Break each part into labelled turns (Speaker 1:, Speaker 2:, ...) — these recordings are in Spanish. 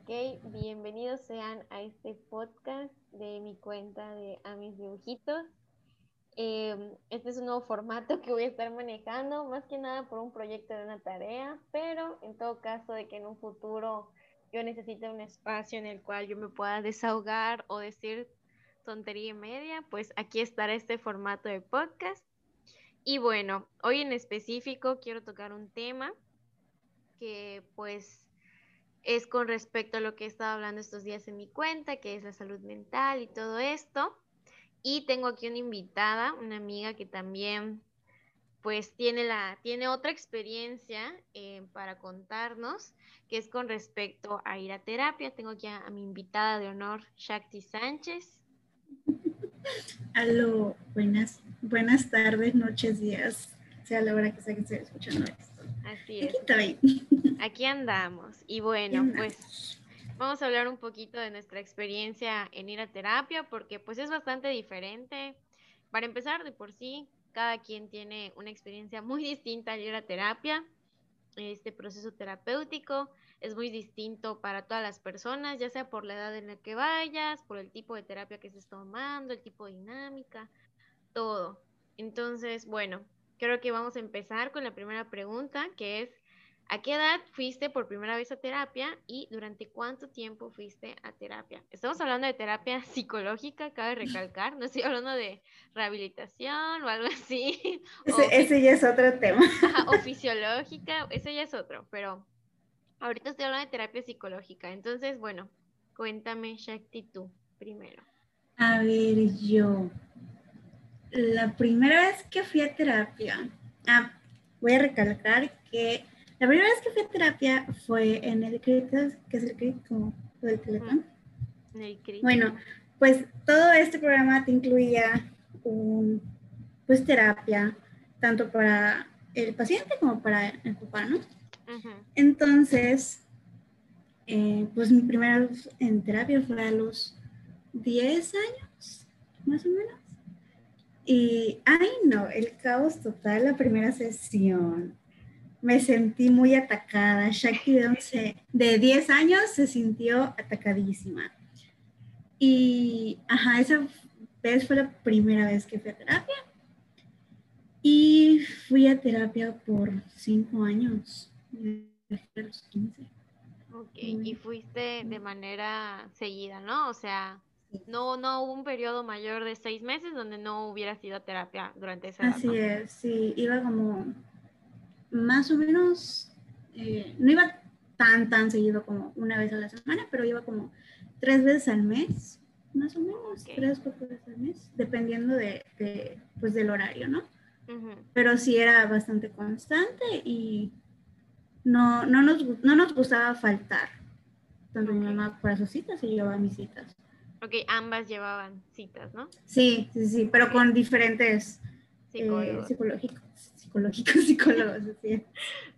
Speaker 1: Ok, bienvenidos sean a este podcast de mi cuenta de A mis dibujitos. Em, este es un nuevo formato que voy a estar manejando, más que nada por un proyecto de una tarea, pero en todo caso de que en un futuro yo necesite un espacio en el cual yo me pueda desahogar o decir tontería y media, pues aquí estará este formato de podcast. Y bueno, hoy en específico quiero tocar un tema que pues es con respecto a lo que he estado hablando estos días en mi cuenta, que es la salud mental y todo esto. Y tengo aquí una invitada, una amiga que también pues tiene, la, tiene otra experiencia eh, para contarnos, que es con respecto a ir a terapia. Tengo aquí a, mi invitada de honor, Shakti Sánchez.
Speaker 2: Aló, buenas, buenas tardes, noches, días, sea la hora que sea que esté escuchando esto.
Speaker 1: Así es.
Speaker 2: Aquí estoy.
Speaker 1: Aquí andamos. Y bueno, pues vamos a hablar un poquito de nuestra experiencia en ir a terapia, porque pues es bastante diferente. Para empezar, de por sí, cada quien tiene una experiencia muy distinta al ir a terapia. Este proceso terapéutico es muy distinto para todas las personas, ya sea por la edad en la que vayas, por el tipo de terapia que estés tomando, el tipo de dinámica, todo. Entonces, bueno, creo que vamos a empezar con la primera pregunta, que es, ¿a qué edad fuiste por primera vez a terapia y durante cuánto tiempo fuiste a terapia? Estamos hablando de terapia psicológica, cabe recalcar, no estoy hablando de rehabilitación o algo así.
Speaker 2: Ese, ya es otro tema.
Speaker 1: o fisiológica, ese ya es otro, pero ahorita estoy hablando de terapia psicológica. Entonces, bueno, cuéntame, Shakti, tú primero.
Speaker 2: A ver, yo, la primera vez que fui a terapia, ah, voy a recalcar que la primera vez que fui a terapia fue en el CRIT, que es el CRIT, como del teléfono. Bueno, pues todo este programa te incluía un, pues terapia, tanto para el paciente como para el papá, ¿no? Entonces, eh, pues mi primera vez en terapia fue a los 10 años, más o menos. Y, ay no, el caos total la primera sesión. Me sentí muy atacada. Shakti de, de 10 años se sintió atacadísima. Y, ajá, esa vez fue la primera vez que fui a terapia. Y fui a terapia por 5 años,
Speaker 1: a los 15. Ok, y fuiste de manera seguida, ¿no? O sea, no, no hubo un periodo mayor de seis meses donde no hubiera sido terapia durante esa
Speaker 2: Así es, sí, iba como más o menos, eh, no iba tan, tan seguido como una vez a la semana, pero iba como tres veces al mes, más o menos, tres, cuatro veces al mes, dependiendo de, pues del horario, ¿no? Pero sí era bastante constante y no, no, nos, no nos gustaba faltar. Tanto mi mamá para sus citas y yo a mis citas.
Speaker 1: Ok, ambas llevaban citas, ¿no?
Speaker 2: Sí, sí, sí, pero con diferentes eh, psicólogos, psicológicos, psicológicos, psicólogos, así.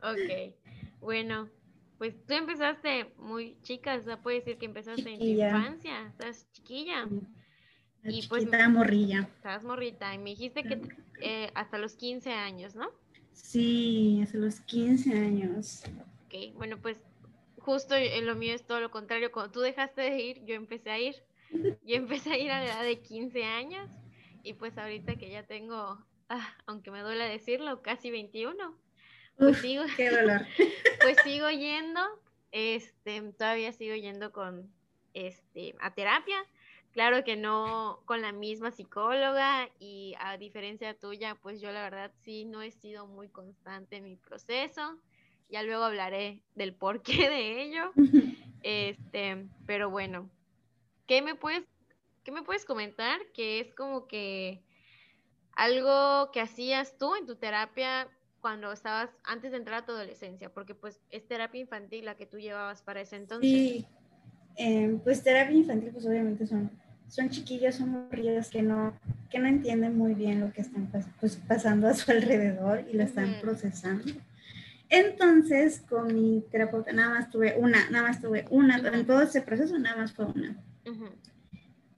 Speaker 1: ok, bueno, pues tú empezaste muy chica, o sea, puede decir que empezaste en tu infancia, estás chiquilla.
Speaker 2: y pues estaba morrilla.
Speaker 1: Estabas morrita y me dijiste que eh, hasta los 15 años, ¿no?
Speaker 2: Sí, hasta los 15 años.
Speaker 1: Ok, bueno, pues justo en lo mío es todo lo contrario. Cuando tú dejaste de ir, yo empecé a ir. Yo empecé a ir a la edad de 15 años y pues ahorita que ya tengo, ah, aunque me duele decirlo, casi 21, pues sigo, pues sigo yendo, este, todavía sigo yendo con, este, a terapia. Claro que no con la misma psicóloga y a diferencia tuya, pues yo la verdad sí no he sido muy constante en mi proceso. Ya luego hablaré del porqué de ello. Este, pero bueno, ¿qué me puedes, qué me puedes comentar que es como que algo que hacías tú en tu terapia cuando estabas antes de entrar a tu adolescencia? Porque pues es terapia infantil la que tú llevabas para ese entonces.
Speaker 2: Sí, em, pues terapia infantil pues obviamente son, son chiquillos, son morrillos que no, que no entienden muy bien lo que están pues, pasando a su alrededor y lo están procesando. Entonces, con mi terapeuta nada más tuve una, nada más tuve una, en todo ese proceso nada más fue una.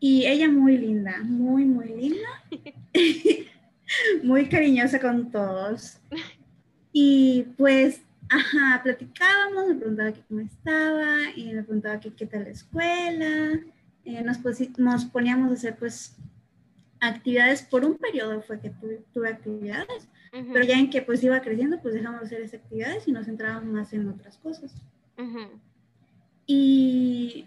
Speaker 2: Y ella muy linda, muy, muy linda. muy cariñosa con todos. Y pues ajá, platicábamos, me preguntaba cómo estaba, y me preguntaba qué tal la escuela, eh, nos, nos poníamos a hacer pues actividades por un periodo fue que tuve, actividades, pero ya en que pues iba creciendo, pues dejamos de hacer esas actividades y nos centrábamos más en otras cosas. Y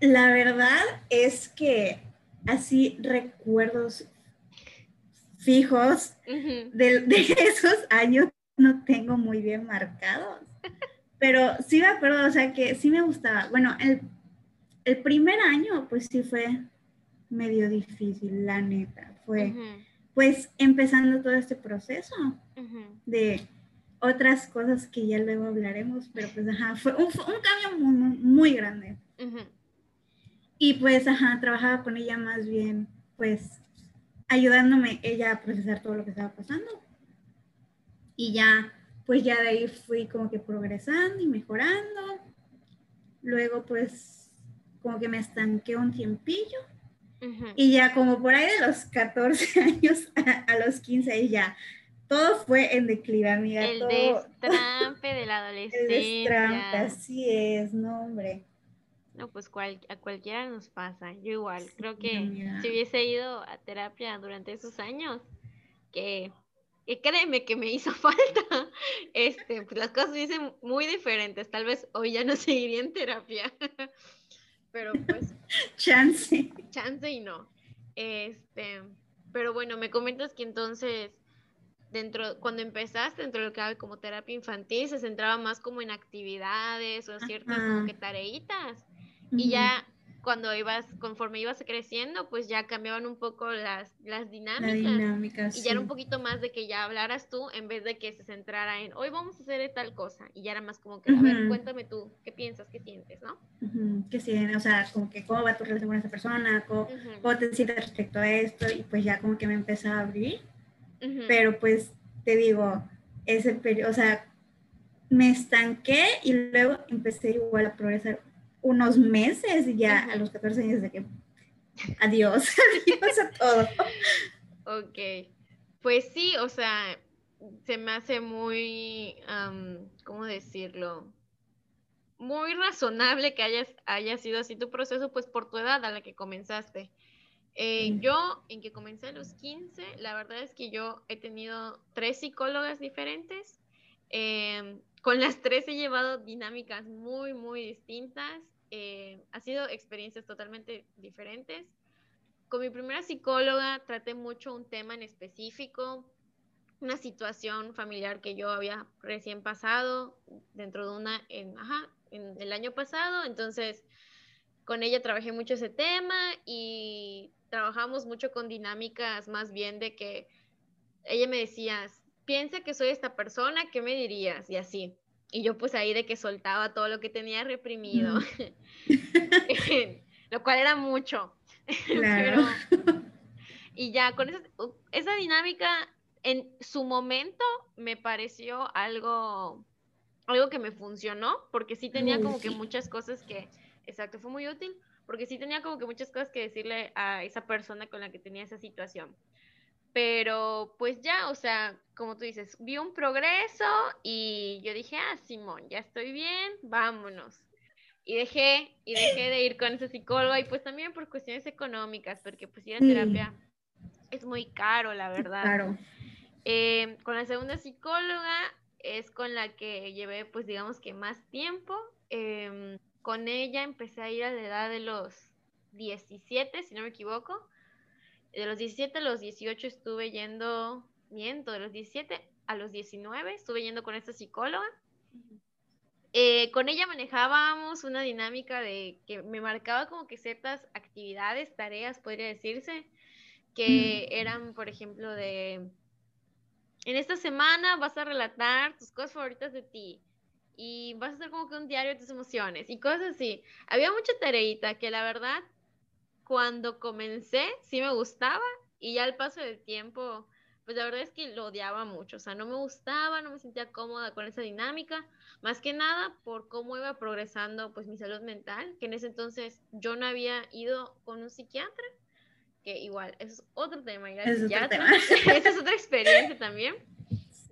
Speaker 2: la verdad es que así recuerdos fijos de, de, esos años no tengo muy bien marcados. Pero sí me acuerdo, o sea que sí me gustaba. Bueno, el, el primer año pues sí fue medio difícil, la neta. Fue pues empezando todo este proceso de otras cosas que ya luego hablaremos, pero pues ajá, fue un, cambio muy, muy grande. Y pues ajá, trabajaba con ella más bien, pues ayudándome ella a procesar todo lo que estaba pasando. Y ya, pues ya de ahí fui como que progresando y mejorando. Luego pues como que me estanqué un tiempillo y ya como por ahí de los 14 años a, los 15 ya todo fue en declive, amiga.
Speaker 1: El destrampe de la adolescencia. El destrampe,
Speaker 2: así es, no, hombre.
Speaker 1: No, pues a cualquiera nos pasa. Yo igual, creo que si hubiese ido a terapia durante esos años, que, que créeme que me hizo falta, este, pues las cosas hubiesen muy diferentes. Tal vez hoy ya no seguiría en terapia. pero pues...
Speaker 2: chance.
Speaker 1: Chance y no. Este, pero bueno, me comentas que entonces, dentro, cuando empezaste dentro de lo que hay como terapia infantil, se centraba más como en actividades o ciertas como que tareitas. Y ya cuando ibas, conforme ibas creciendo, pues ya cambiaban un poco las, las dinámicas. y ya era un poquito más de que ya hablaras tú en vez de que se centrara en, hoy vamos a hacer tal cosa. Y ya era más como que, a ver, cuéntame tú, ¿qué piensas, qué sientes, no?
Speaker 2: ¿Qué sientes? O sea, como que cómo va tu relación con esa persona, cómo, te sientes respecto a esto. Y pues ya como que me empezaba a abrir. Pero pues te digo, ese periodo, o sea, me estanqué y luego empecé igual a progresar unos meses y ya a los 14 años de que adiós, adiós a todo.
Speaker 1: Ok, pues sí, o sea, se me hace muy, ¿cómo decirlo? Muy razonable que hayas, haya sido así tu proceso, pues por tu edad a la que comenzaste. Eh, yo, en que comencé a los 15, la verdad es que yo he tenido tres psicólogas diferentes. Em, con las tres he llevado dinámicas muy, muy distintas. Eh, ha sido experiencias totalmente diferentes. Con mi primera psicóloga traté mucho un tema en específico, una situación familiar que yo había recién pasado dentro de una, ajá, en el año pasado. Entonces, con ella trabajé mucho ese tema y trabajamos mucho con dinámicas más bien de que ella me decía, piensa que soy esta persona, ¿qué me dirías? Y así. Y yo pues ahí de que soltaba todo lo que tenía reprimido, lo cual era mucho. Claro. y ya con esa, esa dinámica en su momento me pareció algo, algo que me funcionó, porque sí tenía como que muchas cosas que, exacto, fue muy útil, porque sí tenía como que muchas cosas que decirle a esa persona con la que tenía esa situación. Pero pues ya, o sea, como tú dices, vi un progreso y yo dije, ah, Simón, ya estoy bien, vámonos. Y dejé, y dejé de ir con ese psicólogo y pues también por cuestiones económicas, porque pues ir a terapia es muy caro, la verdad. Claro. Eh, con la segunda psicóloga es con la que llevé pues digamos que más tiempo. Em, con ella empecé a ir a la edad de los 17, si no me equivoco de los 17 a los 18 estuve yendo, miento, de los 17 a los 19 estuve yendo con esta psicóloga. Eh, con ella manejábamos una dinámica de que me marcaba como que ciertas actividades, tareas, podría decirse, que eran, por ejemplo, de, en esta semana vas a relatar tus cosas favoritas de ti y vas a hacer como que un diario de tus emociones y cosas así. Había mucha tareita que la verdad cuando comencé sí me gustaba y ya al paso del tiempo, pues la verdad es que lo odiaba mucho, o sea, no me gustaba, no me sentía cómoda con esa dinámica, más que nada por cómo iba progresando pues mi salud mental, que en ese entonces yo no había ido con un psiquiatra, que igual, eso es otro tema, ir al psiquiatra, esa es otra experiencia también.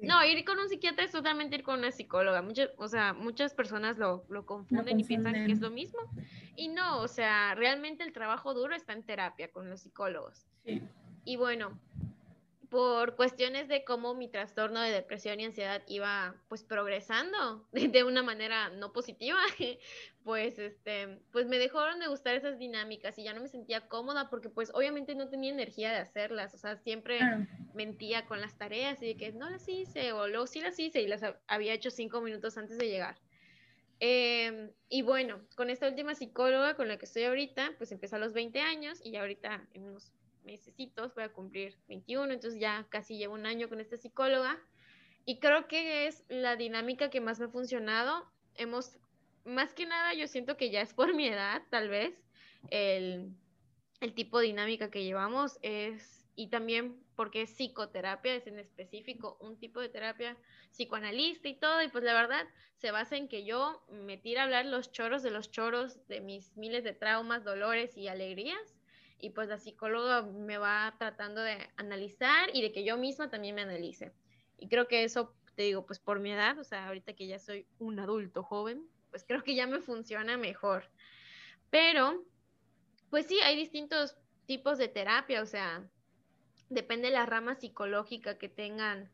Speaker 1: No, ir con un psiquiatra es totalmente ir con una psicóloga. Muchas, o sea, muchas personas lo, lo confunden y piensan que es lo mismo. Y no, o sea, realmente el trabajo duro está en terapia con los psicólogos. Sí. Y bueno, por cuestiones de cómo mi trastorno de depresión y ansiedad iba pues progresando de, una manera no positiva, pues este, pues me dejaron de gustar esas dinámicas y ya no me sentía cómoda porque pues obviamente no tenía energía de hacerlas, o sea, siempre mentía con las tareas y de que no las hice o luego sí las hice y las había hecho cinco minutos antes de llegar. Em, y bueno, con esta última psicóloga con la que estoy ahorita, pues empezó a los 20 años y ahorita en unos mesecitos, voy a cumplir 21, entonces ya casi llevo un año con esta psicóloga y creo que es la dinámica que más me ha funcionado. Hemos, más que nada, yo siento que ya es por mi edad, tal vez, el, el tipo de dinámica que llevamos es, y también porque es psicoterapia, es en específico un tipo de terapia psicoanalista y todo, y pues la verdad se basa en que yo me tira a hablar los choros de los choros de mis miles de traumas, dolores y alegrías, y pues la psicóloga me va tratando de analizar y de que yo misma también me analice. Y creo que eso, te digo, pues por mi edad, o sea, ahorita que ya soy un adulto joven, pues creo que ya me funciona mejor. Pero, pues sí, hay distintos tipos de terapia, o sea, depende de la rama psicológica que tengan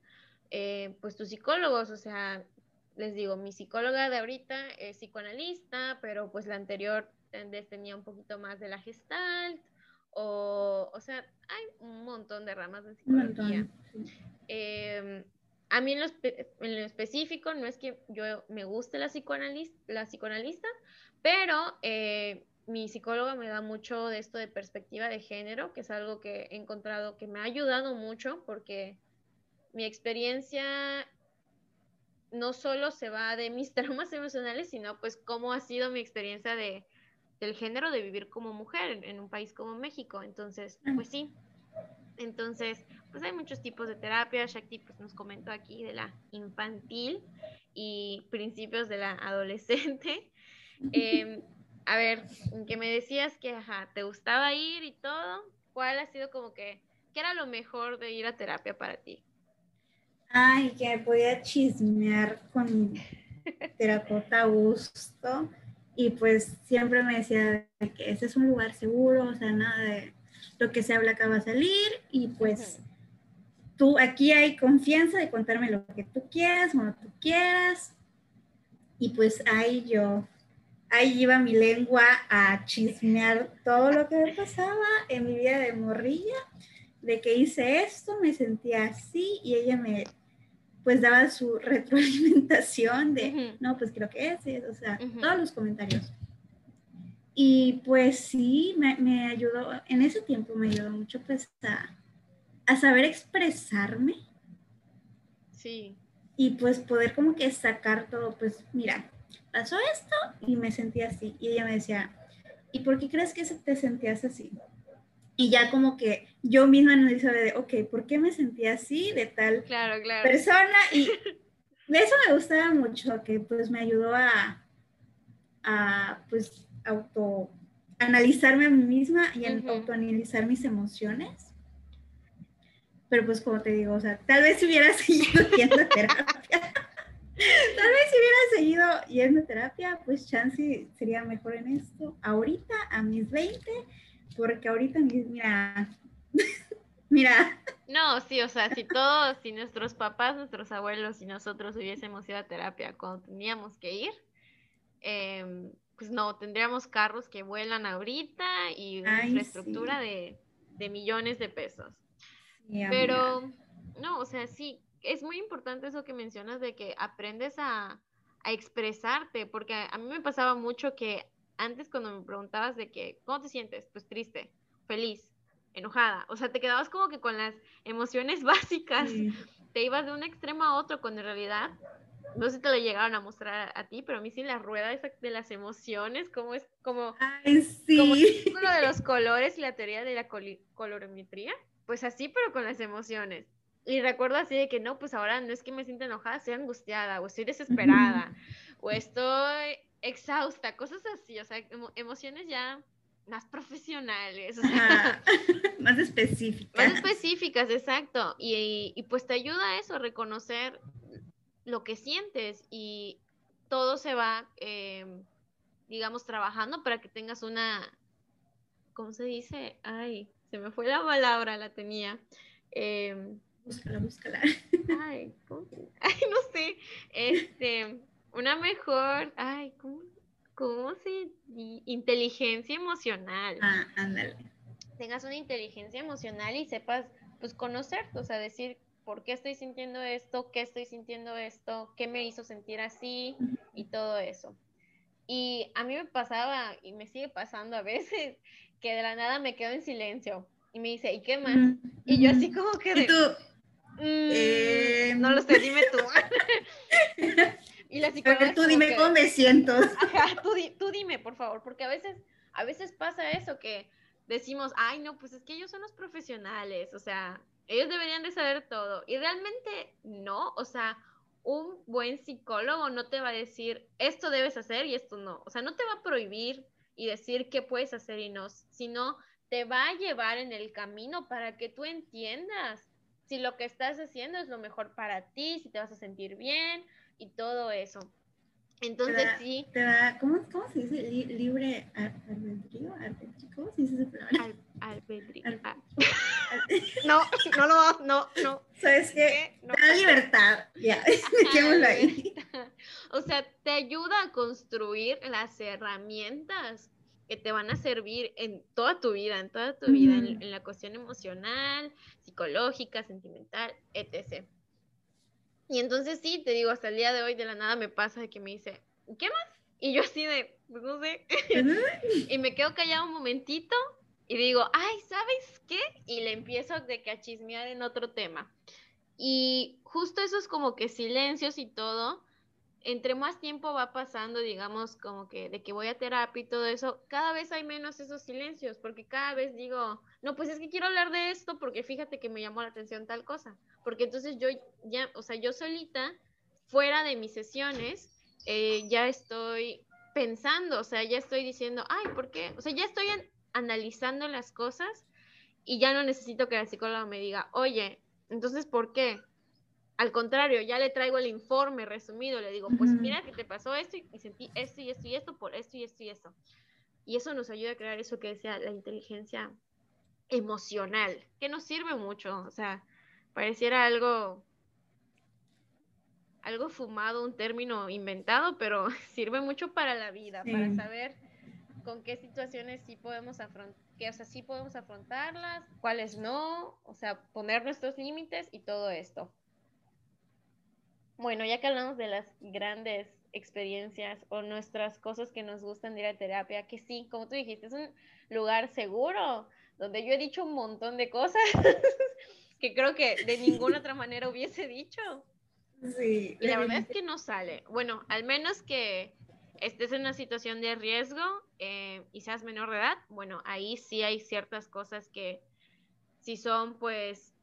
Speaker 1: eh, pues tus psicólogos, o sea, les digo, mi psicóloga de ahorita es psicoanalista, pero pues la anterior tenía un poquito más de la gestalt, o, o sea, hay un montón de ramas de psicología. Em, a mí en lo, en lo, específico no es que yo me guste la psicoanalista, la psicoanalista pero eh, mi psicóloga me da mucho de esto de perspectiva de género, que es algo que he encontrado que me ha ayudado mucho porque mi experiencia no solo se va de mis traumas emocionales, sino pues cómo ha sido mi experiencia de del género de vivir como mujer en, un país como México. Entonces, mm. pues sí. Entonces, pues hay muchos tipos de terapia. Shakti pues, nos comentó aquí de la infantil y principios de la adolescente. Em, a ver, que me decías que ajá, te gustaba ir y todo. ¿Cuál ha sido como que, qué era lo mejor de ir a terapia para ti?
Speaker 2: Ay, que podía chismear con terapeuta a gusto y pues siempre me decía que ese es un lugar seguro, o sea, nada de lo que se habla acá va a salir y pues tú aquí hay confianza de contarme lo que tú quieras, cuando tú quieras. Y pues ahí yo, ahí iba mi lengua a chismear todo lo que me pasaba en mi vida de morrilla, de que hice esto, me sentía así y ella me pues daba su retroalimentación de, no, pues creo que es, o sea, todos los comentarios. Y pues sí, me, me, ayudó, en ese tiempo me ayudó mucho pues a, a, saber expresarme.
Speaker 1: Sí.
Speaker 2: Y pues poder como que sacar todo, pues mira, pasó esto y me sentí así. Y ella me decía, ¿y por qué crees que te sentías así? Y ya como que yo misma analizaba de, ok, ¿por qué me sentía así de tal persona? Y eso me gustaba mucho, que pues me ayudó a, a pues, auto analizarme a mí misma y a autoanalizar mis emociones. Pero pues como te digo, o sea, tal vez si hubiera seguido yendo a terapia, tal vez si hubiera seguido yendo a terapia, pues chance sería mejor en esto. Ahorita, a mis 20, porque ahorita, mira, mira.
Speaker 1: No, sí, o sea, si todos, si nuestros papás, nuestros abuelos y nosotros hubiésemos ido a terapia cuando teníamos que ir, em, pues no, tendríamos carros que vuelan ahorita y una infraestructura de, millones de pesos. Pero, no, o sea, sí, es muy importante eso que mencionas de que aprendes a, a expresarte, porque a mí me pasaba mucho que antes cuando me preguntabas de que, ¿cómo te sientes? Pues triste, feliz, enojada. O sea, te quedabas como que con las emociones básicas. Te ibas de un extremo a otro, cuando en realidad, no sé si te lo llegaron a mostrar a, ti, pero a mí sí la rueda esa de las emociones, como es como,
Speaker 2: Ay, sí. como
Speaker 1: uno de los colores y la teoría de la colorimetría. Pues así, pero con las emociones. Y recuerdo así de que no, pues ahora no es que me sienta enojada, estoy angustiada o estoy desesperada o estoy exhausta, cosas así, o sea, emociones ya más profesionales,
Speaker 2: más específicas.
Speaker 1: Más específicas, exacto. Y, y, pues te ayuda a eso, a reconocer lo que sientes y todo se va, em, digamos, trabajando para que tengas una, ¿cómo se dice? Ay, se me fue la palabra, la tenía.
Speaker 2: Eh, búscala, búscala.
Speaker 1: Ay, ay, no sé. Este, una mejor, ay, ¿cómo? ¿cómo se inteligencia emocional?
Speaker 2: Ah, ándale.
Speaker 1: Tengas una inteligencia emocional y sepas, pues, conocerte, o sea, decir por qué estoy sintiendo esto, qué estoy sintiendo esto, qué me hizo sentir así y todo eso. Y a mí me pasaba y me sigue pasando a veces que de la nada me quedo en silencio y me dice, ¿y qué más? Y yo así como que...
Speaker 2: ¿Y tú?
Speaker 1: Mm, eh, no lo sé, dime tú.
Speaker 2: Y la psicóloga. tú dime cómo me siento.
Speaker 1: Ajá, tú, tú, dime, por favor, porque a veces, a veces pasa eso que decimos, ay, no, pues es que ellos son los profesionales, o sea, ellos deberían de saber todo. Y realmente no, o sea, un buen psicólogo no te va a decir, esto debes hacer y esto no. O sea, no te va a prohibir y decir qué puedes hacer y no, sino te va a llevar en el camino para que tú entiendas si lo que estás haciendo es lo mejor para ti, si te vas a sentir bien, y todo eso. Entonces sí.
Speaker 2: Te da, ¿cómo, ¿cómo, se dice? libre albedrío, ¿cómo se dice esa palabra? Al,
Speaker 1: albedrío. Ah. no, no lo, no, no.
Speaker 2: ¿Sabes qué? No. Te da libertad, ya, dejémoslo ahí.
Speaker 1: O sea, te ayuda a construir las herramientas que te van a servir en toda tu vida, en toda tu vida, en, en la cuestión emocional, psicológica, sentimental, etc. Y entonces sí, te digo, hasta el día de hoy de la nada me pasa de que me dice, ¿qué más? Y yo así de, pues no sé. y me quedo callado un momentito y digo, ay, ¿sabes qué? Y le empiezo de que a chismear en otro tema. Y justo esos como que silencios y todo, entre más tiempo va pasando, digamos, como que de que voy a terapia y todo eso, cada vez hay menos esos silencios, porque cada vez digo, no, pues es que quiero hablar de esto porque fíjate que me llamó la atención tal cosa, porque entonces yo ya, o sea, yo solita, fuera de mis sesiones, eh, ya estoy pensando, o sea, ya estoy diciendo, ay, ¿por qué? O sea, ya estoy analizando las cosas y ya no necesito que la psicóloga me diga, oye, entonces, ¿por qué? Al contrario, ya le traigo el informe resumido, le digo, pues mira que te pasó esto y, sentí esto y esto y esto por esto y esto y esto. Y eso nos ayuda a crear eso que decía la inteligencia emocional, que nos sirve mucho, o sea, pareciera algo algo fumado, un término inventado, pero sirve mucho para la vida, para saber con qué situaciones sí podemos afrontar, que o sea, sí podemos afrontarlas, cuáles no, o sea, poner nuestros límites y todo esto. Bueno, ya que hablamos de las grandes experiencias o nuestras cosas que nos gustan de ir a terapia, que sí, como tú dijiste, es un lugar seguro donde yo he dicho un montón de cosas que creo que de ninguna otra manera hubiese dicho.
Speaker 2: Sí.
Speaker 1: Y la verdad es que no sale. Bueno, al menos que estés en una situación de riesgo eh, y seas menor de edad, bueno, ahí sí hay ciertas cosas que si son, pues,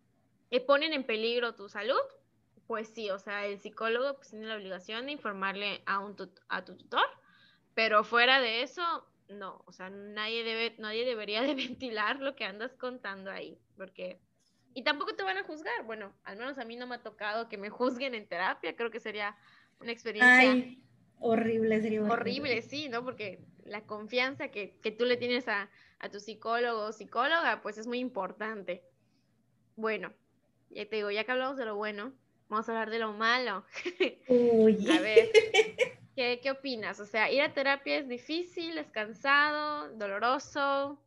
Speaker 1: que ponen en peligro tu salud, pues sí, o sea, el psicólogo pues, tiene la obligación de informarle a, un a tu tutor, pero fuera de eso, no, o sea, nadie, debe, nadie debería de ventilar lo que andas contando ahí, porque... Y tampoco te van a juzgar, bueno, al menos a mí no me ha tocado que me juzguen en terapia, creo que sería una experiencia...
Speaker 2: Ay, horrible, sería
Speaker 1: horrible. Horrible, sí, ¿no? Porque la confianza que, que tú le tienes a, a tu psicólogo o psicóloga, pues es muy importante. Bueno, ya te digo, ya que hablamos de lo bueno, vamos a hablar de lo malo.
Speaker 2: Uy.
Speaker 1: a ver, ¿qué, ¿qué opinas? O sea, ir a terapia es difícil, es cansado, doloroso.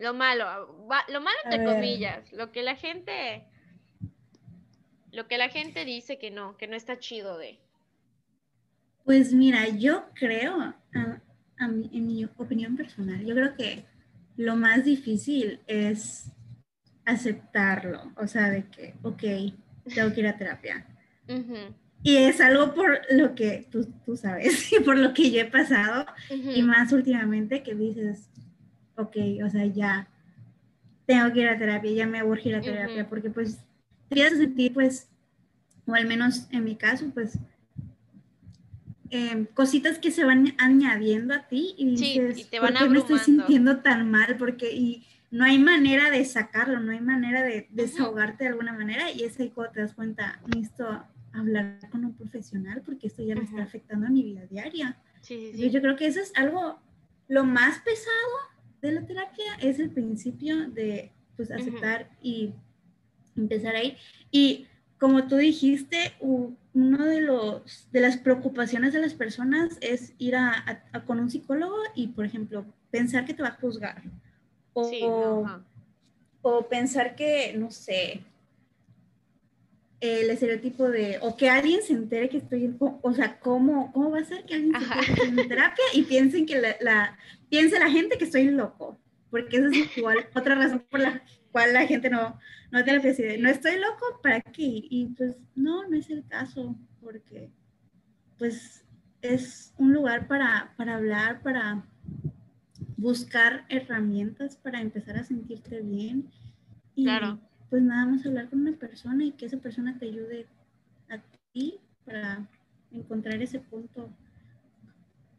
Speaker 1: Lo malo, lo malo entre comillas, lo que la gente, lo que la gente dice que no, que no está chido de.
Speaker 2: Pues mira, yo creo, en mi opinión personal, yo creo que lo más difícil es aceptarlo, o sea, de que, ok, tengo que ir a terapia. Y es algo por lo que tú, tú, sabes, y por lo que yo he pasado, y más últimamente que dices, ok, o sea, ya tengo que ir a terapia, ya me urge ir a terapia, porque pues te a sentir, pues, o al menos en mi caso, pues, em, cositas que se van añadiendo a ti y dices,
Speaker 1: y te van
Speaker 2: ¿por qué me estoy sintiendo tan mal? Porque y no hay manera de sacarlo, no hay manera de desahogarte de alguna manera y es ahí cuando te das cuenta, necesito hablar con un profesional porque esto ya me está afectando a mi vida diaria.
Speaker 1: Sí, sí,
Speaker 2: Yo creo que eso es algo, lo más pesado de la terapia es el principio de pues aceptar y empezar a ir. Y como tú dijiste, uno de los de las preocupaciones de las personas es ir a, con un psicólogo y, por ejemplo, pensar que te va a juzgar. O, o pensar que, no sé, el estereotipo de, o que alguien se entere que estoy en, o sea, ¿cómo, cómo va a ser que alguien se entere en terapia y piensen que la, la, piense la gente que estoy loco? Porque esa es igual otra razón por la cual la gente no, no tiene la no estoy loco, ¿para qué? Y pues no, no es el caso, porque pues es un lugar para, para hablar, para buscar herramientas para empezar a sentirte bien. Y, claro pues nada más hablar con una persona y que esa persona te ayude a ti para encontrar ese punto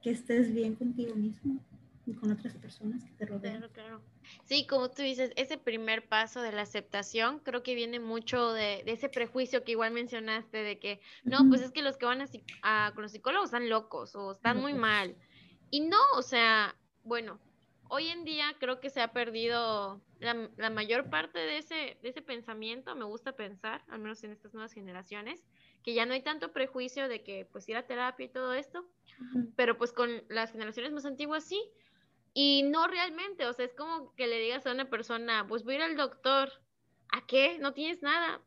Speaker 2: que estés bien contigo mismo y con otras personas que te rodean.
Speaker 1: Claro, claro. Sí, como tú dices, ese primer paso de la aceptación creo que viene mucho de, ese prejuicio que igual mencionaste de que, no, pues es que los que van a, con los psicólogos están locos o están muy mal. Y no, o sea, bueno, hoy en día creo que se ha perdido la, mayor parte de ese, de ese pensamiento, me gusta pensar, al menos en estas nuevas generaciones, que ya no hay tanto prejuicio de que pues ir a terapia y todo esto, pero pues con las generaciones más antiguas sí, y no realmente, o sea, es como que le digas a una persona, pues voy a ir al doctor, ¿a qué? No tienes nada,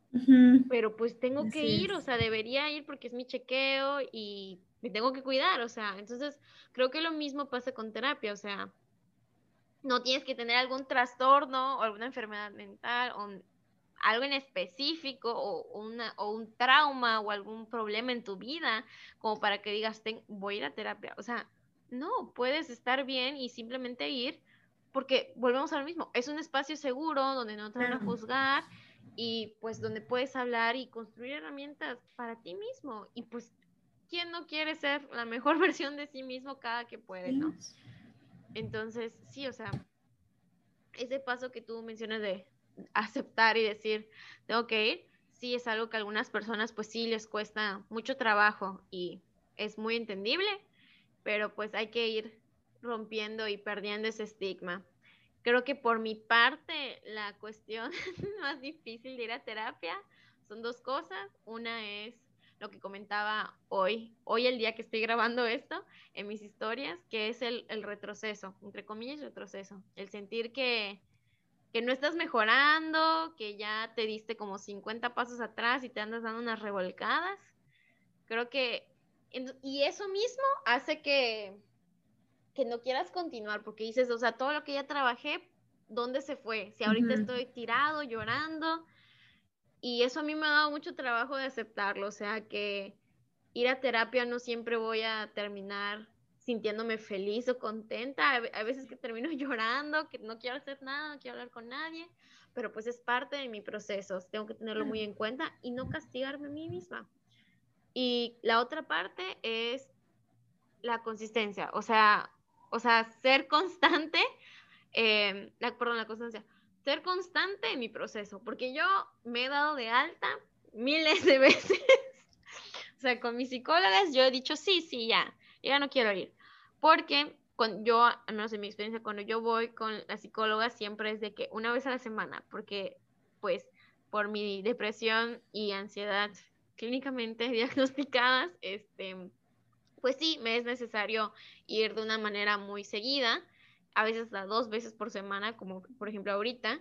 Speaker 1: pero pues tengo que ir, o sea, debería ir porque es mi chequeo y me tengo que cuidar, o sea, entonces creo que lo mismo pasa con terapia, o sea, no tienes que tener algún trastorno o alguna enfermedad mental o algo en específico o, una, o un trauma o algún problema en tu vida como para que digas, voy a ir a terapia. O sea, no, puedes estar bien y simplemente ir porque volvemos a lo mismo, es un espacio seguro donde no te van a juzgar y pues donde puedes hablar y construir herramientas para ti mismo y pues quién no quiere ser la mejor versión de sí mismo cada que puede, ¿no? Entonces, sí, o sea, ese paso que tú mencionas de aceptar y decir, tengo que ir, sí es algo que a algunas personas pues sí les cuesta mucho trabajo y es muy entendible, pero pues hay que ir rompiendo y perdiendo ese estigma. Creo que por mi parte la cuestión más difícil de ir a terapia son dos cosas. Una es lo que comentaba hoy, hoy el día que estoy grabando esto en mis historias, que es el, retroceso, entre comillas, retroceso, el sentir que, que no estás mejorando, que ya te diste como 50 pasos atrás y te andas dando unas revolcadas. Creo que, y eso mismo hace que, que no quieras continuar, porque dices, o sea, todo lo que ya trabajé, ¿dónde se fue? Si ahorita estoy tirado, llorando, y eso a mí me ha dado mucho trabajo de aceptarlo, o sea que ir a terapia no siempre voy a terminar sintiéndome feliz o contenta, a veces que termino llorando, que no quiero hacer nada, no quiero hablar con nadie, pero pues es parte de mi proceso, tengo que tenerlo muy en cuenta y no castigarme a mí misma. Y la otra parte es la consistencia, o sea, o sea, ser constante, eh, la, perdón, la constancia, ser constante en mi proceso, porque yo me he dado de alta miles de veces. o sea, con mis psicólogas yo he dicho, sí, sí, ya, ya no quiero ir. Porque con, yo, al menos en mi experiencia, cuando yo voy con la psicóloga siempre es de que una vez a la semana, porque pues por mi depresión y ansiedad clínicamente diagnosticadas, este, pues sí, me es necesario ir de una manera muy seguida a veces hasta dos veces por semana, como por ejemplo ahorita.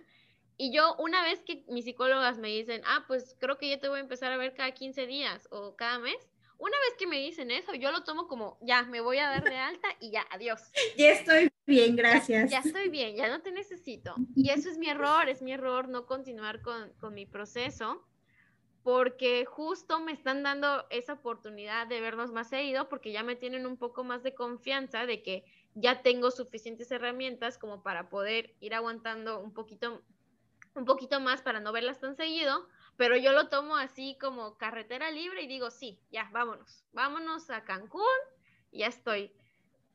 Speaker 1: Y yo una vez que mis psicólogas me dicen, ah, pues creo que ya te voy a empezar a ver cada 15 días o cada mes, una vez que me dicen eso, yo lo tomo como, ya, me voy a dar de alta y ya, adiós.
Speaker 2: Ya estoy bien, gracias.
Speaker 1: Ya, estoy bien, ya no te necesito. Y eso es mi error, es mi error no continuar con, con mi proceso, porque justo me están dando esa oportunidad de vernos más seguido, porque ya me tienen un poco más de confianza de que ya tengo suficientes herramientas como para poder ir aguantando un poquito, un poquito más para no verlas tan seguido, pero yo lo tomo así como carretera libre y digo, sí, ya, vámonos, vámonos a Cancún, ya estoy.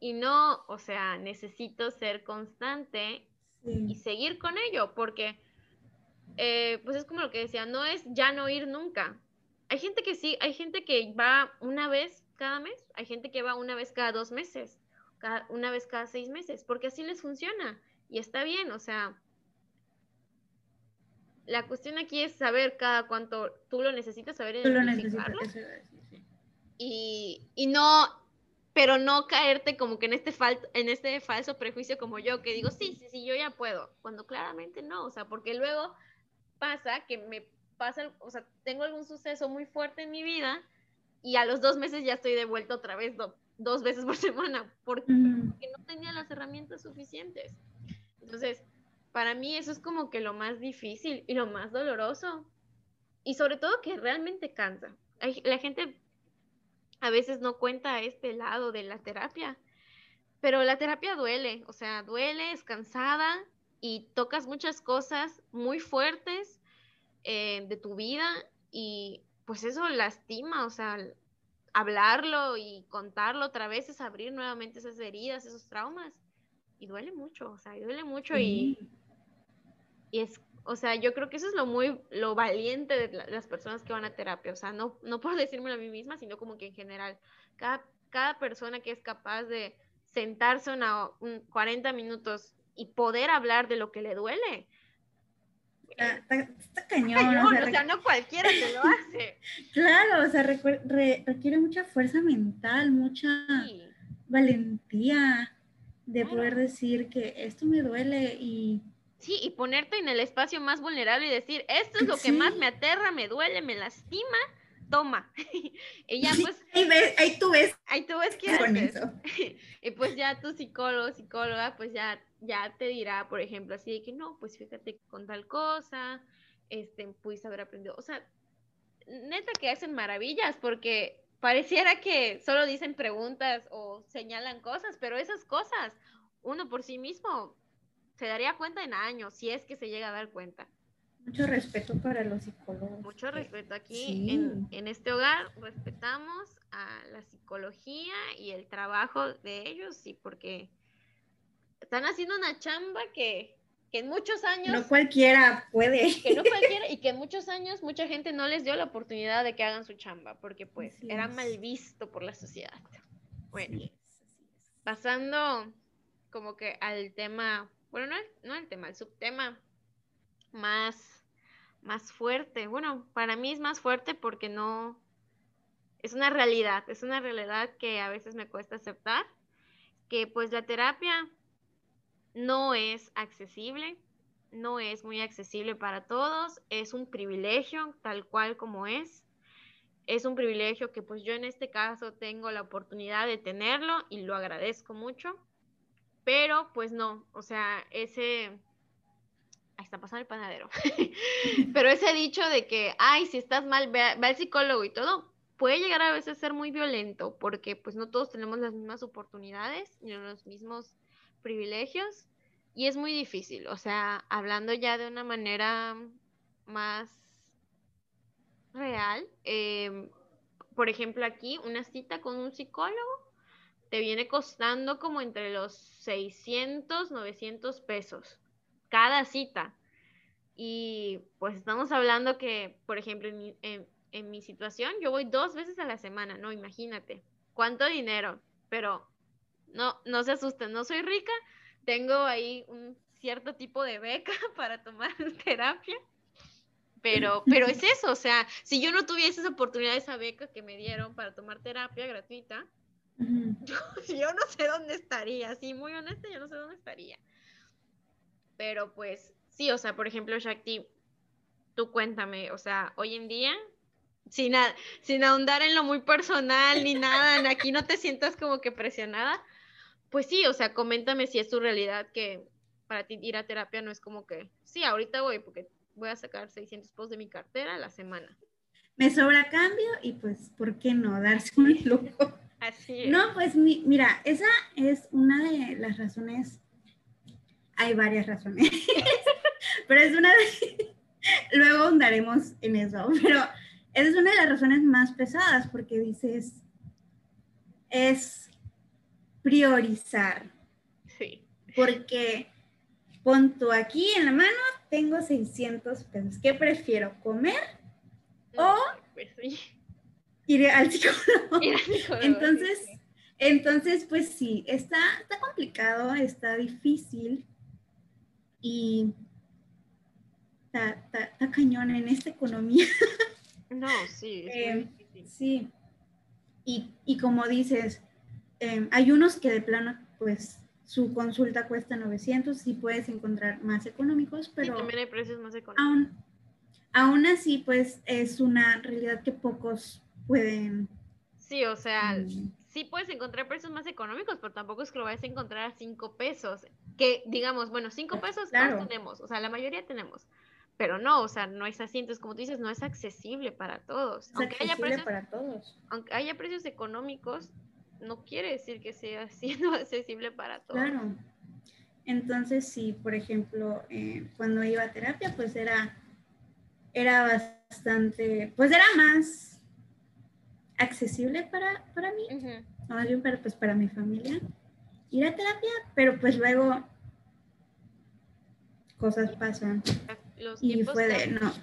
Speaker 1: Y no, o sea, necesito ser constante y seguir con ello, porque, eh, pues es como lo que decía, no es ya no ir nunca. Hay gente que sí, hay gente que va una vez cada mes, hay gente que va una vez cada dos meses, una vez cada seis meses, porque así les funciona y está bien, o sea, la cuestión aquí es saber cada cuánto tú lo necesitas, saber
Speaker 2: tú lo
Speaker 1: y, y, no, pero no caerte como que en este, fal, en este falso prejuicio como yo, que digo, sí, sí, sí, yo ya puedo, cuando claramente no, o sea, porque luego pasa que me pasa, o sea, tengo algún suceso muy fuerte en mi vida y a los dos meses ya estoy de vuelta otra vez dos veces por semana, porque, porque no tenía las herramientas suficientes. Entonces, para mí eso es como que lo más difícil y lo más doloroso. Y sobre todo que realmente cansa. La gente a veces no cuenta este lado de la terapia, pero la terapia duele, o sea, duele, es cansada y tocas muchas cosas muy fuertes eh, de tu vida y pues eso lastima, o sea, hablarlo y contarlo otra vez es abrir nuevamente esas heridas, esos traumas y duele mucho, o sea, duele mucho y y es, o sea, yo creo que eso es lo muy, lo valiente de las personas que van a terapia, o sea, no, no por decírmelo a mí misma, sino como que en general, cada, cada persona que es capaz de sentarse una, un 40 minutos y poder hablar de lo que le duele.
Speaker 2: Está, cañón.
Speaker 1: o, sea, no cualquiera te lo hace.
Speaker 2: claro, o sea, requiere mucha fuerza mental, mucha valentía de poder decir que esto me duele y
Speaker 1: Sí, y ponerte en el espacio más vulnerable y decir, esto es lo que más me aterra, me duele, me lastima, toma. y ya pues...
Speaker 2: Ahí, tú ves.
Speaker 1: Ahí tú ves quién con eso. y pues ya tu psicólogo, psicóloga, pues ya, ya te dirá, por ejemplo, así de que no, pues fíjate con tal cosa, este, pudiste haber aprendido. O sea, neta que hacen maravillas porque pareciera que solo dicen preguntas o señalan cosas, pero esas cosas, uno por sí mismo se daría cuenta en años, si es que se llega a dar cuenta.
Speaker 2: Mucho respeto para los psicólogos.
Speaker 1: Mucho respeto aquí en, en, este hogar, respetamos a la psicología y el trabajo de ellos, sí, porque están haciendo una chamba que, que en muchos años...
Speaker 2: No cualquiera puede.
Speaker 1: Que no cualquiera, y que en muchos años mucha gente no les dio la oportunidad de que hagan su chamba, porque pues era mal visto por la sociedad. Bueno, pasando como que al tema bueno, no no el tema, el subtema más, más fuerte. Bueno, para mí es más fuerte porque no, es una realidad, es una realidad que a veces me cuesta aceptar, que pues la terapia no es accesible, no es muy accesible para todos, es un privilegio tal cual como es. Es un privilegio que pues yo en este caso tengo la oportunidad de tenerlo y lo agradezco mucho. Pero pues no, o sea, ese... Ahí está pasando el panadero. Pero ese dicho de que, ay, si estás mal, ve, al psicólogo y todo, puede llegar a veces a ser muy violento porque pues no todos tenemos las mismas oportunidades ni los mismos privilegios y es muy difícil, o sea, hablando ya de una manera más real, em, por ejemplo aquí, una cita con un psicólogo te viene costando como entre los 600, 900 pesos cada cita. Y pues estamos hablando que, por ejemplo, en mi, situación, yo voy dos veces a la semana, no, imagínate, cuánto dinero, pero no, no se asusten, no soy rica, tengo ahí un cierto tipo de beca para tomar terapia. Pero, pero es eso, o sea, si yo no tuviese esa oportunidad, esa beca que me dieron para tomar terapia gratuita, yo, no sé dónde estaría, sí, muy honesta, yo no sé dónde estaría. Pero pues, sí, o sea, por ejemplo, Shakti, tú cuéntame, o sea, hoy en día, sin, sin ahondar en lo muy personal ni nada, aquí no te sientas como que presionada, pues sí, o sea, coméntame si es tu realidad que para ti ir a terapia no es como que, sí, ahorita voy porque voy a sacar 600 posts de mi cartera a la semana.
Speaker 2: Me sobra cambio y pues, ¿por qué no darse un lujo? No, pues mira, esa es una de las razones, hay varias razones, pero es una de, luego ahondaremos en eso, pero esa es una de las razones más pesadas porque dices, es priorizar.
Speaker 1: Sí.
Speaker 2: Porque pon tú aquí en la mano, tengo 600 pesos. ¿Qué prefiero, comer o
Speaker 1: Pues sí.
Speaker 2: ir al psicólogo?
Speaker 1: Ir al psicólogo,
Speaker 2: Entonces,
Speaker 1: sí.
Speaker 2: entonces, pues sí, está, está complicado, está difícil y está, cañón en esta economía.
Speaker 1: No, sí, es
Speaker 2: Eh,
Speaker 1: difícil.
Speaker 2: Sí. Y, y como dices, eh, hay unos que de plano, pues su consulta cuesta 900, sí puedes encontrar más económicos,
Speaker 1: Sí,
Speaker 2: pero
Speaker 1: también hay precios más económicos.
Speaker 2: aún, aún así, pues es una realidad que pocos pueden.
Speaker 1: Sí, o sea,
Speaker 2: mm,
Speaker 1: sí puedes encontrar precios más económicos, pero tampoco es que lo vayas a encontrar a cinco pesos. Que digamos, bueno, cinco pesos
Speaker 2: Claro.
Speaker 1: todos tenemos, o sea, la mayoría tenemos. Pero no, o sea, no es así. Entonces, como tú dices, no es accesible para todos.
Speaker 2: es
Speaker 1: Aunque haya, precios,
Speaker 2: para todos.
Speaker 1: aunque haya precios económicos, no quiere decir que sea siendo accesible para todos.
Speaker 2: Claro. Entonces, sí, por ejemplo, eh, cuando iba a terapia, pues era, era bastante, pues era más accesible para, para mí, o más bien para, pues, para mi familia, ir a terapia, pero pues luego cosas pasan
Speaker 1: Los
Speaker 2: y fue de, no,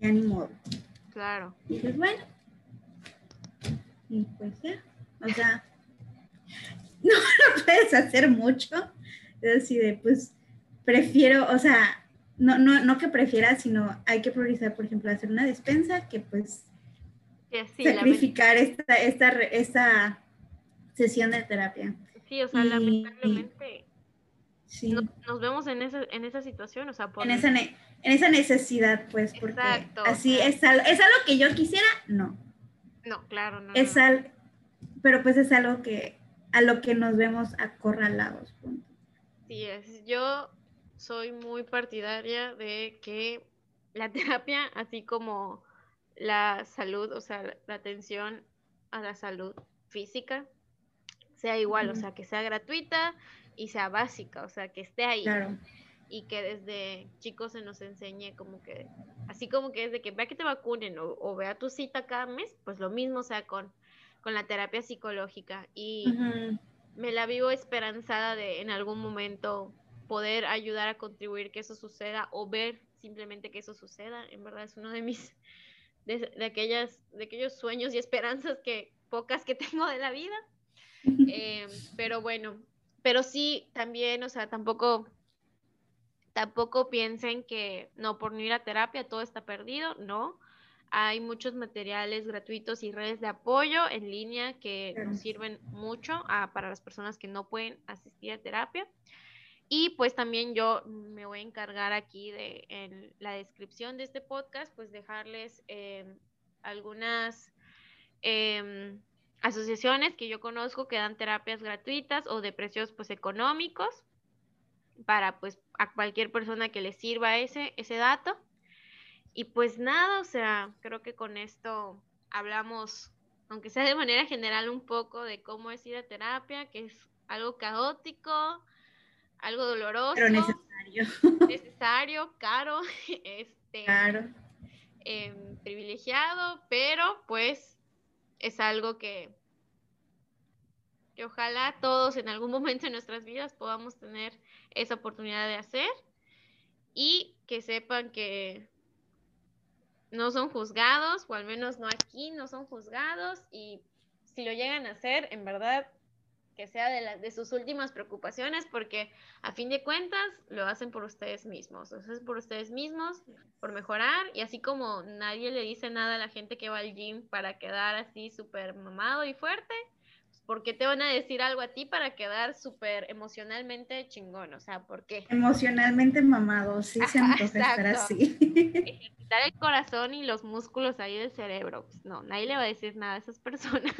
Speaker 2: ya ni modo.
Speaker 1: Claro.
Speaker 2: Y dices, bueno, y pues ya, o sea, no, no puedes hacer mucho, es así de, pues, prefiero, o sea, no, no, no que prefieras, sino hay que priorizar, por ejemplo, hacer una despensa que pues
Speaker 1: Sí,
Speaker 2: sacrificar esta, esta, esta sesión de terapia.
Speaker 1: Sí, o sea,
Speaker 2: Y-
Speaker 1: lamentablemente
Speaker 2: Sí,
Speaker 1: no- nos vemos en esa, en esa situación, o sea, por
Speaker 2: en, esa en esa necesidad, pues, porque
Speaker 1: Exacto,
Speaker 2: así es, al- es algo que yo quisiera, no.
Speaker 1: No, claro, no.
Speaker 2: Es
Speaker 1: no.
Speaker 2: al, pero pues es algo que a lo que nos vemos acorralados. punto.
Speaker 1: Sí, es. Yo soy muy partidaria de que la terapia, así como la salud, o sea, la atención a la salud física, sea igual, o sea, que sea gratuita y sea básica, o sea, que esté ahí.
Speaker 2: Claro,
Speaker 1: y que desde chicos se nos enseñe como que, así como que desde que vea que te vacunen o, o vea tu cita cada mes, pues lo mismo sea con, con la terapia psicológica. Y me la vivo esperanzada de en algún momento poder ayudar a contribuir que eso suceda o ver simplemente que eso suceda. En verdad es uno de mis, de, de aquellas, de aquellos sueños y esperanzas que pocas que tengo de la vida. Eh, pero bueno, pero sí, también, o sea, tampoco, tampoco piensen que no por no ir a terapia todo está perdido, no. Hay muchos materiales gratuitos y redes de apoyo en línea que nos sirven mucho ah, para las personas que no pueden asistir a terapia. Y pues también yo me voy a encargar aquí de en la descripción de este podcast, pues dejarles eh, algunas em, asociaciones que yo conozco que dan terapias gratuitas o de precios pues económicos para pues a cualquier persona que le sirva ese, ese dato. Y pues nada, o sea, creo que con esto hablamos, aunque sea de manera general, un poco de cómo es ir a terapia, que es algo caótico, algo doloroso,
Speaker 2: pero necesario.
Speaker 1: necesario, caro, este,
Speaker 2: Claro,
Speaker 1: em, privilegiado, pero pues es algo que, que ojalá todos en algún momento de nuestras vidas podamos tener esa oportunidad de hacer y que sepan que no son juzgados, o al menos no aquí, no son juzgados y si lo llegan a hacer, en verdad, que sea de, la- de sus últimas preocupaciones, porque a fin de cuentas lo hacen por ustedes mismos, lo hacen por ustedes mismos, por mejorar, y así como nadie le dice nada a la gente que va al gym para quedar así súper mamado y fuerte, pues, ¿por qué te van a decir algo a ti para quedar súper emocionalmente chingón? O sea, ¿por qué?
Speaker 2: emocionalmente mamado, sí se antoja estar así.
Speaker 1: ejercitar el corazón y los músculos ahí del cerebro. Pues no, nadie le va a decir nada a esas personas.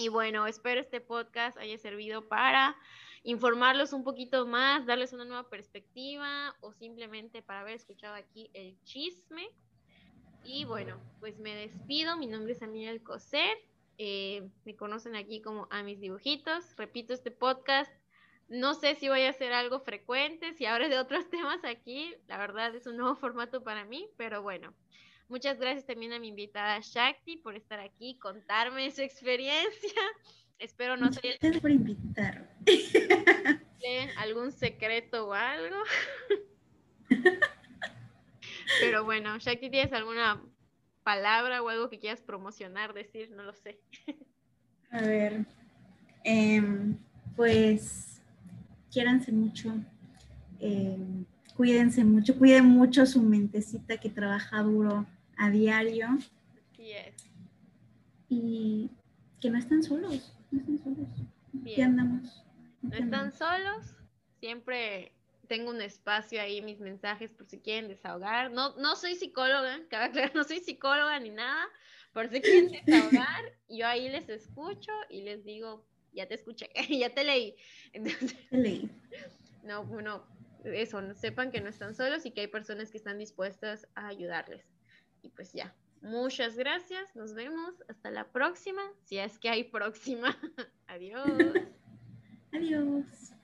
Speaker 1: Y bueno, espero este podcast haya servido para informarlos un poquito más, darles una nueva perspectiva o simplemente para haber escuchado aquí el chisme. Y bueno, pues me despido. Mi nombre es Amelia Alcocer. Eh, me conocen aquí como a mis dibujitos. Repito, este podcast No sé si voy a hacer algo frecuente, si ahora de otros temas aquí. La verdad es un nuevo formato para mí, pero bueno. Muchas gracias también a mi invitada Shakti por estar aquí, contarme su experiencia. Espero no
Speaker 2: ser... Gracias por invitar.
Speaker 1: algún secreto o algo. Pero bueno, Shakti, ¿tienes alguna palabra o algo que quieras promocionar, decir? No lo sé.
Speaker 2: A ver, em, pues quiéranse mucho, em, cuídense mucho, cuiden mucho su mentecita que trabaja duro a diario. Y que no están solos, no están solos. Aquí andamos.
Speaker 1: No están solos, siempre tengo un espacio ahí, mis mensajes por si quieren desahogar. No, no soy psicóloga, no soy psicóloga ni nada, por si quieren desahogar, yo ahí les escucho y les digo, ya te escuché, ya te leí. Entonces,
Speaker 2: leí.
Speaker 1: No, bueno, eso, sepan que no están solos y que hay personas que están dispuestas a ayudarles. Y pues ya, muchas gracias, nos vemos, hasta la próxima, si es que hay próxima. Adiós.
Speaker 2: Adiós.